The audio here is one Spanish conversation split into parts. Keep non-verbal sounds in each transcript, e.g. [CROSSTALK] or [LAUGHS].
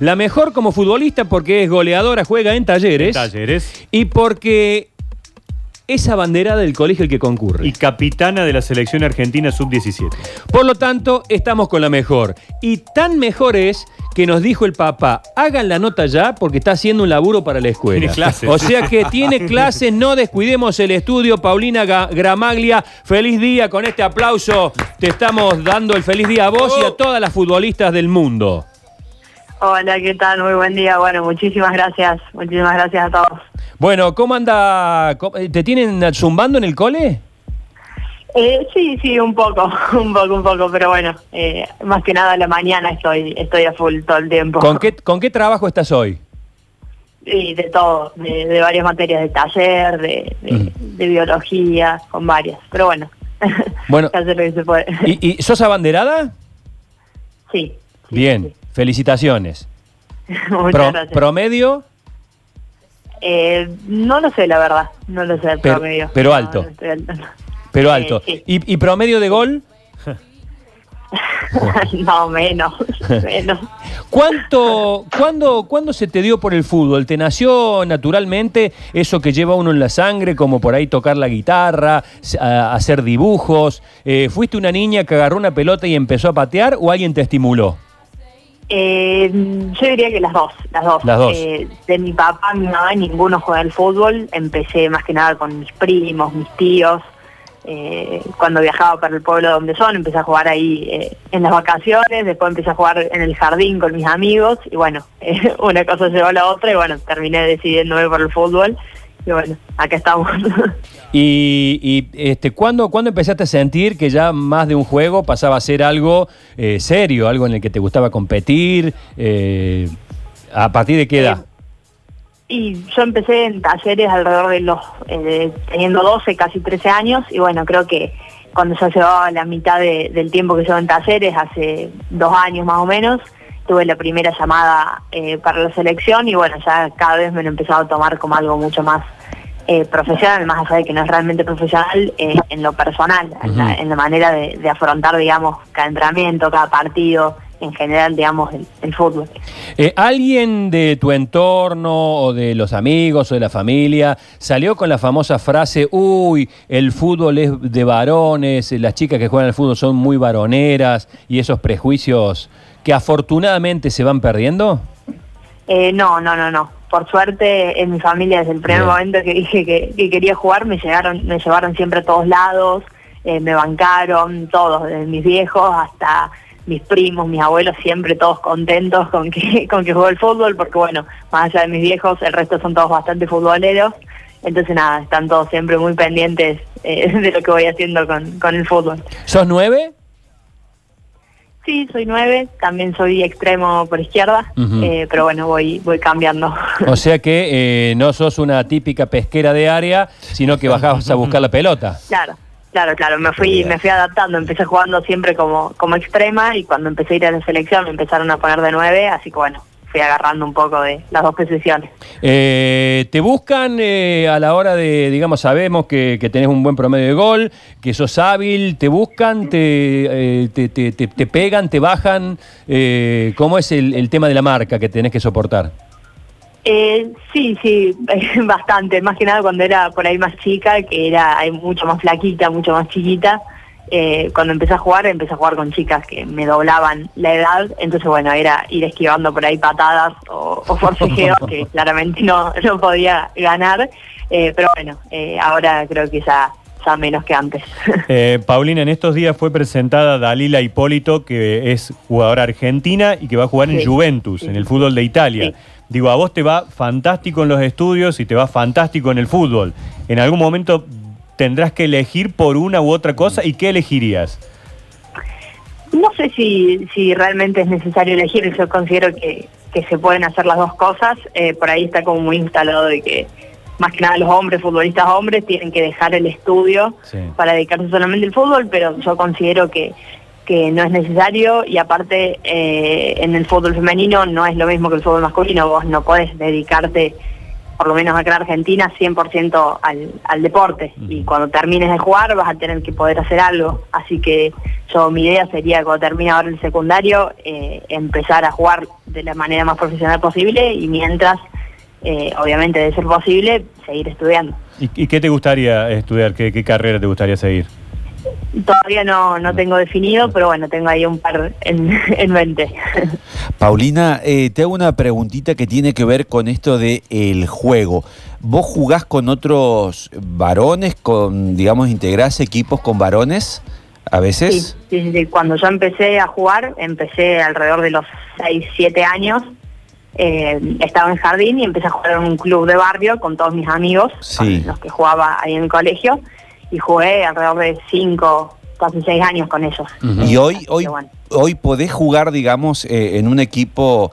La mejor como futbolista porque es goleadora, juega en talleres. Talleres. Y porque es abanderada del colegio el que concurre. Y capitana de la selección argentina sub-17. Por lo tanto, estamos con la mejor. Y tan mejor es que nos dijo el papá, hagan la nota ya porque está haciendo un laburo para la escuela. Tiene clases. O sea que tiene [LAUGHS] clases, no descuidemos el estudio. Paulina Gramaglia, feliz día con este aplauso. Te estamos dando el feliz día a vos y a todas las futbolistas del mundo. Hola, ¿qué tal? Muy buen día. Bueno, muchísimas gracias. Muchísimas gracias a todos. Bueno, ¿cómo anda? ¿Cómo- ¿Te tienen zumbando en el cole? Eh, sí, sí, un poco, [LAUGHS] un poco, un poco, pero bueno, eh, más que nada a la mañana estoy estoy a full todo el tiempo. ¿Con qué, ¿Con qué trabajo estás hoy? Y de todo, de, de varias materias, de taller, de, de, Mm. de biología, con varias. Pero bueno, [LAUGHS] Bueno. se hace lo que se puede. ¿Y, y sos abanderada? sí. sí, Bien, felicitaciones. sí. [LAUGHS] Muchas Pro- gracias. ¿Promedio? Eh, no lo sé, la verdad, no lo sé el Pero- promedio. pero alto. no estoy al tanto. Pero Eh, alto. sí. ¿Y, y promedio de gol? [LAUGHS] no, menos, [LAUGHS] menos. ¿Cuánto, cuándo, ¿Cuándo se te dio por el fútbol? ¿Te nació naturalmente eso que lleva uno en la sangre, como por ahí tocar la guitarra, a- hacer dibujos? Eh, ¿Fuiste una niña que agarró una pelota y empezó a patear o alguien te estimuló? Eh, yo diría que las dos, las dos. Las dos. Eh, de mi papá, mi mamá, ninguno juega al fútbol. Empecé más que nada con mis primos, mis tíos. Eh, cuando viajaba para el pueblo donde son, empecé a jugar ahí en las vacaciones, después empecé a jugar en el jardín con mis amigos y bueno, [LAUGHS] una cosa llevó a la otra y bueno, terminé decidiéndome por el fútbol y bueno, acá estamos. ¿Y, y, este, ¿cuándo, cuándo empezaste a sentir que ya más de un juego pasaba a ser algo eh, serio, algo en el que te gustaba competir? Eh, ¿A partir de qué edad? Y yo empecé en talleres alrededor de los, eh, teniendo 12, casi 13 años, y bueno, creo que cuando ya llevaba la mitad de- del tiempo que llevo en talleres, hace dos años más o menos, tuve la primera llamada eh, para la selección y bueno, ya cada vez me lo he empezado a tomar como algo mucho más eh, profesional, más allá de que no es realmente profesional, eh, en lo personal, en, la, Ujú. en la manera de, de afrontar, digamos, cada entrenamiento, cada partido, en general, digamos, el- el fútbol. Eh, ¿Alguien de tu entorno o de los amigos o de la familia salió con la famosa frase, uy, el fútbol es de varones, las chicas que juegan al fútbol son muy varoneras y esos prejuicios que afortunadamente se van perdiendo? Eh, no, no, no, no. Por suerte en mi familia desde el primer Bien. momento que dije que, que quería jugar me llegaron, me llevaron siempre a todos lados, eh, me bancaron todos, desde mis viejos hasta mis primos, mis abuelos, siempre todos contentos con que [LAUGHS] con que juego el fútbol, porque bueno, más allá de mis viejos, el resto son todos bastante futboleros, entonces nada, están todos siempre muy pendientes eh, [LAUGHS] de lo que voy haciendo con, con el fútbol. ¿Sos nueve? Sí, soy nueve, también soy extremo por izquierda, eh, pero bueno, voy voy cambiando. O [LAUGHS] sea que eh, no sos una típica pesquera de área, sino que bajabas a buscar la pelota. Claro, claro, claro. Me fui, me fui adaptando. Empecé jugando siempre como, como extrema y cuando empecé a ir a la selección me empezaron a poner de nueve, así que bueno, fui agarrando un poco de las dos posiciones. Eh, te buscan eh, a la hora de, digamos, sabemos que, que tenés un buen promedio de gol, que sos hábil, te buscan, te, eh, te, te- te- te pegan, te bajan. Eh, ¿Cómo es el, el tema de la marca que tenés que soportar? Eh, sí, sí, [LAUGHS] bastante. Más que nada cuando era por ahí más chica, que era mucho más flaquita, mucho más chiquita. Eh, cuando empecé a jugar, empecé a jugar con chicas que me doblaban la edad. Entonces, bueno, era ir esquivando por ahí patadas o, o forcejeos que [LAUGHS] claramente no, no podía ganar. Eh, pero bueno, eh, ahora creo que ya, ya menos que antes. [LAUGHS] Eh, Paulina, en estos días fue presentada Dalila Hipólito, que es jugadora argentina y que va a jugar en Juventus, sí. en el fútbol de Italia. Sí. Digo, a vos te va fantástico en los estudios y te va fantástico en el fútbol. En algún momento tendrás que elegir por una u otra cosa y qué elegirías. No sé si, si realmente es necesario elegir, yo considero que, que se pueden hacer las dos cosas, Eh, por ahí está como muy instalado de que más que nada los hombres, futbolistas hombres, tienen que dejar el estudio Sí. para dedicarse solamente al fútbol, pero yo considero que, que no es necesario y aparte eh, en el fútbol femenino no es lo mismo que el fútbol masculino, vos no podés dedicarte por lo menos acá en Argentina, 100% al, al deporte. Y cuando termines de jugar vas a tener que poder hacer algo. Así que yo mi idea sería cuando termine ahora el secundario, eh, empezar a jugar de la manera más profesional posible y mientras, eh, obviamente de ser posible, seguir estudiando. ¿Y, y qué te gustaría estudiar? ¿Qué, qué carrera te gustaría seguir? Todavía no, no tengo definido, pero bueno, tengo ahí un par en, [LAUGHS] en mente. Paulina, eh, te hago una preguntita que tiene que ver con esto de el juego. ¿Vos jugás con otros varones, con, digamos, integrás equipos con varones a veces? sí, sí, sí. Cuando yo empecé a jugar, empecé alrededor de los 6, 7 años. eh, estaba en jardín y empecé a jugar en un club de barrio con todos mis amigos, Sí. con los que jugaba ahí en el colegio. Y jugué alrededor de 5, casi 6 años con ellos. Y hoy, hoy, bueno. hoy podés jugar, digamos, eh, en un equipo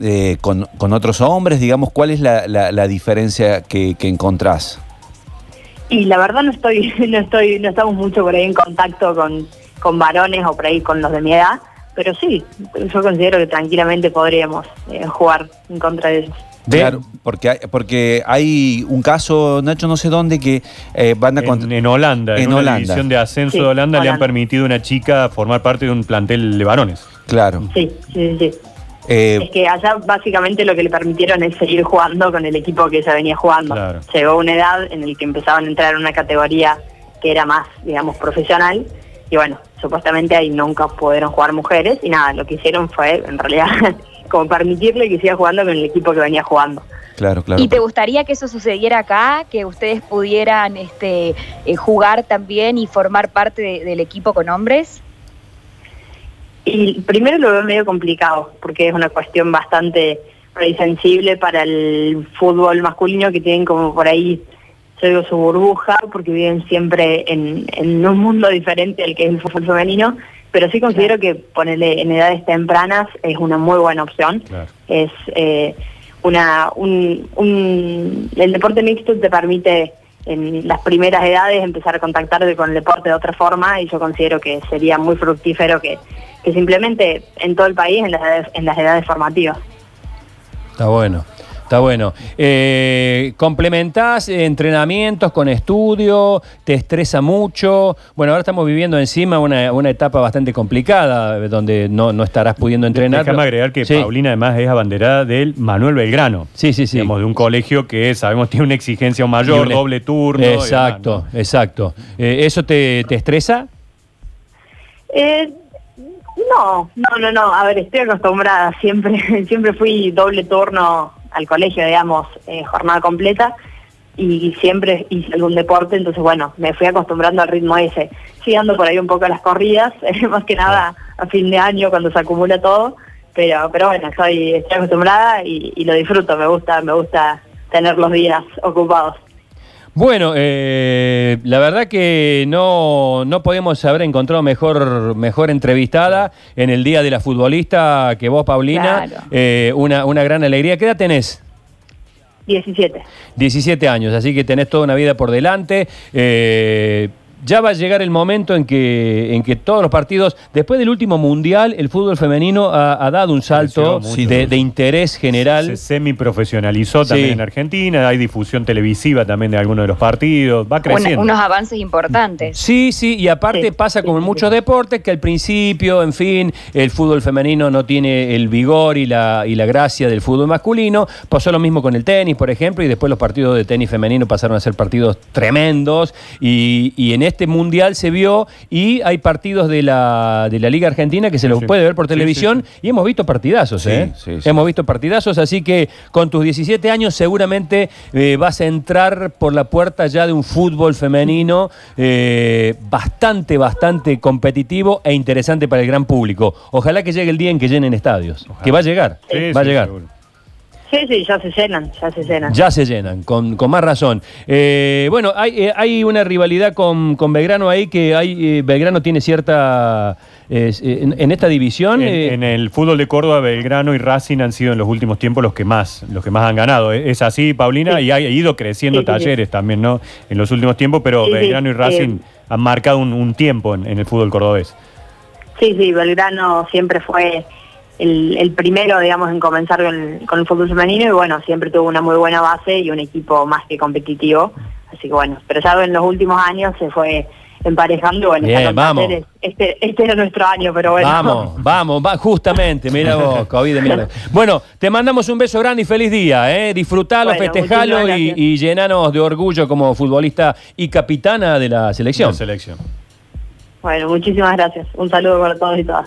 eh, con, con otros hombres, digamos, ¿cuál es la, la- la diferencia que, que encontrás? Y la verdad no estoy, [LAUGHS] no estoy, no estamos mucho por ahí en contacto con, con varones o por ahí con los de mi edad, pero sí, yo considero que tranquilamente podríamos eh, jugar en contra de ellos. De- Claro, porque hay, porque hay un caso, Nacho, no sé dónde, que eh, van a... En, Holanda, en, En una Holanda. división de ascenso Sí, de Holanda, le han permitido a una chica formar parte de un plantel de varones. Claro. Sí, sí, sí. Eh, Es que allá básicamente lo que le permitieron es seguir jugando con el equipo que se venía jugando. Claro. Llegó una edad en la que empezaban a entrar en una categoría que era más, digamos, profesional. Y bueno, supuestamente ahí nunca pudieron jugar mujeres. Y nada, lo que hicieron fue, en realidad, [LAUGHS] como permitirle que siga jugando con el equipo que venía jugando. claro, claro. ¿Y te gustaría que eso sucediera acá, que ustedes pudieran este, eh, jugar también y formar parte de- del equipo con hombres? Y primero lo veo medio complicado, porque es una cuestión bastante sensible para el fútbol masculino que tienen como por ahí, yo digo, su burbuja, porque viven siempre en, en un mundo diferente al que es el fútbol femenino, pero sí considero que ponerle en edades tempranas es una muy buena opción. Claro. Es eh, una un, un- el deporte mixto te permite en las primeras edades empezar a contactarte con el deporte de otra forma y yo considero que sería muy fructífero que, que simplemente en todo el país en las edades, en las edades formativas. Está bueno, está bueno. Eh, ¿Complementás entrenamientos con estudio? ¿Te estresa mucho? Bueno, ahora estamos viviendo encima una, una etapa bastante complicada, eh, donde no, no estarás pudiendo entrenar. Déjame agregar que Sí. Paulina además es abanderada del Manuel Belgrano. Sí, sí, sí. Digamos, de un colegio que sabemos tiene una exigencia mayor, doble turno. demás, Exacto, ¿no? exacto. Eh, ¿Eso te, te estresa? Eh, no, no, no, no. A ver, estoy acostumbrada. Siempre, [LAUGHS] siempre fui doble turno al colegio, digamos, eh, jornada completa. Y siempre hice algún deporte, entonces bueno, me fui acostumbrando al ritmo ese. Sí ando por ahí un poco a las corridas, [LAUGHS] eh, más que nada a fin de año cuando se acumula todo, pero pero bueno, estoy, estoy acostumbrada y, y lo disfruto, me gusta, me gusta tener los días ocupados. Bueno, eh, la verdad que no, no podemos haber encontrado mejor, mejor entrevistada en el Día de la Futbolista que vos, Paulina. Claro. Eh, una, una gran alegría. ¿Qué edad tenés? 17. 17 años, así que tenés toda una vida por delante. Eh, ya va a llegar el momento en que, en que todos los partidos, después del último mundial, el fútbol femenino ha, ha dado un salto mucho. de, de interés general. Se semi-profesionalizó Sí. también en Argentina, hay difusión televisiva también de algunos de los partidos, va creciendo. unos avances importantes. Sí, sí, y aparte Sí, pasa sí, como en muchos deportes que al principio, en fin, el fútbol femenino no tiene el vigor y la, y la gracia del fútbol masculino. Pasó lo mismo con el tenis, por ejemplo, y después los partidos de tenis femenino pasaron a ser partidos tremendos. Y, y en este mundial se vio y hay partidos de la, de la Liga Argentina que se los sí. puede ver por Sí, sí, televisión y hemos visto partidazos, ¿eh? Hemos visto partidazos, así que con tus 17 años seguramente eh, vas a entrar por la puerta ya de un fútbol femenino eh, bastante, bastante competitivo e interesante para el gran público. Ojalá que llegue el día en que llenen estadios. Ojalá. Que va a llegar, va a llegar. seguro. Sí, sí, ya se llenan, ya se llenan. Ya se llenan, con, con más razón. Eh, bueno, hay, eh, hay una rivalidad con, con Belgrano ahí que hay, eh, Belgrano tiene cierta... eh, en, en esta división... En, eh, en el fútbol de Córdoba, Belgrano y Racing han sido en los últimos tiempos los que más, los que más han ganado. ¿Es así, Paulina? Sí. Y ha ido creciendo Sí, sí, sí. talleres también, ¿no? En los últimos tiempos, pero Sí, sí, Belgrano y Racing han marcado un, un tiempo en, en el fútbol cordobés. Sí, sí, Belgrano siempre fue el, el primero, digamos, en comenzar con, con el fútbol femenino y bueno, siempre tuvo una muy buena base y un equipo más que competitivo. Así que bueno, pero ya en los últimos años se fue emparejando. Bueno, Bien, vamos. Este, este era nuestro año, pero bueno. Vamos, [LAUGHS] vamos, va, justamente, mira vos, [LAUGHS] COVID de mierda. Bueno, te mandamos un beso grande y feliz día, ¿eh? Disfrutalo, Bueno, festejalo y llenanos de orgullo como futbolista y capitana de la selección. La selección. Bueno, muchísimas gracias. Un saludo para todos y todas.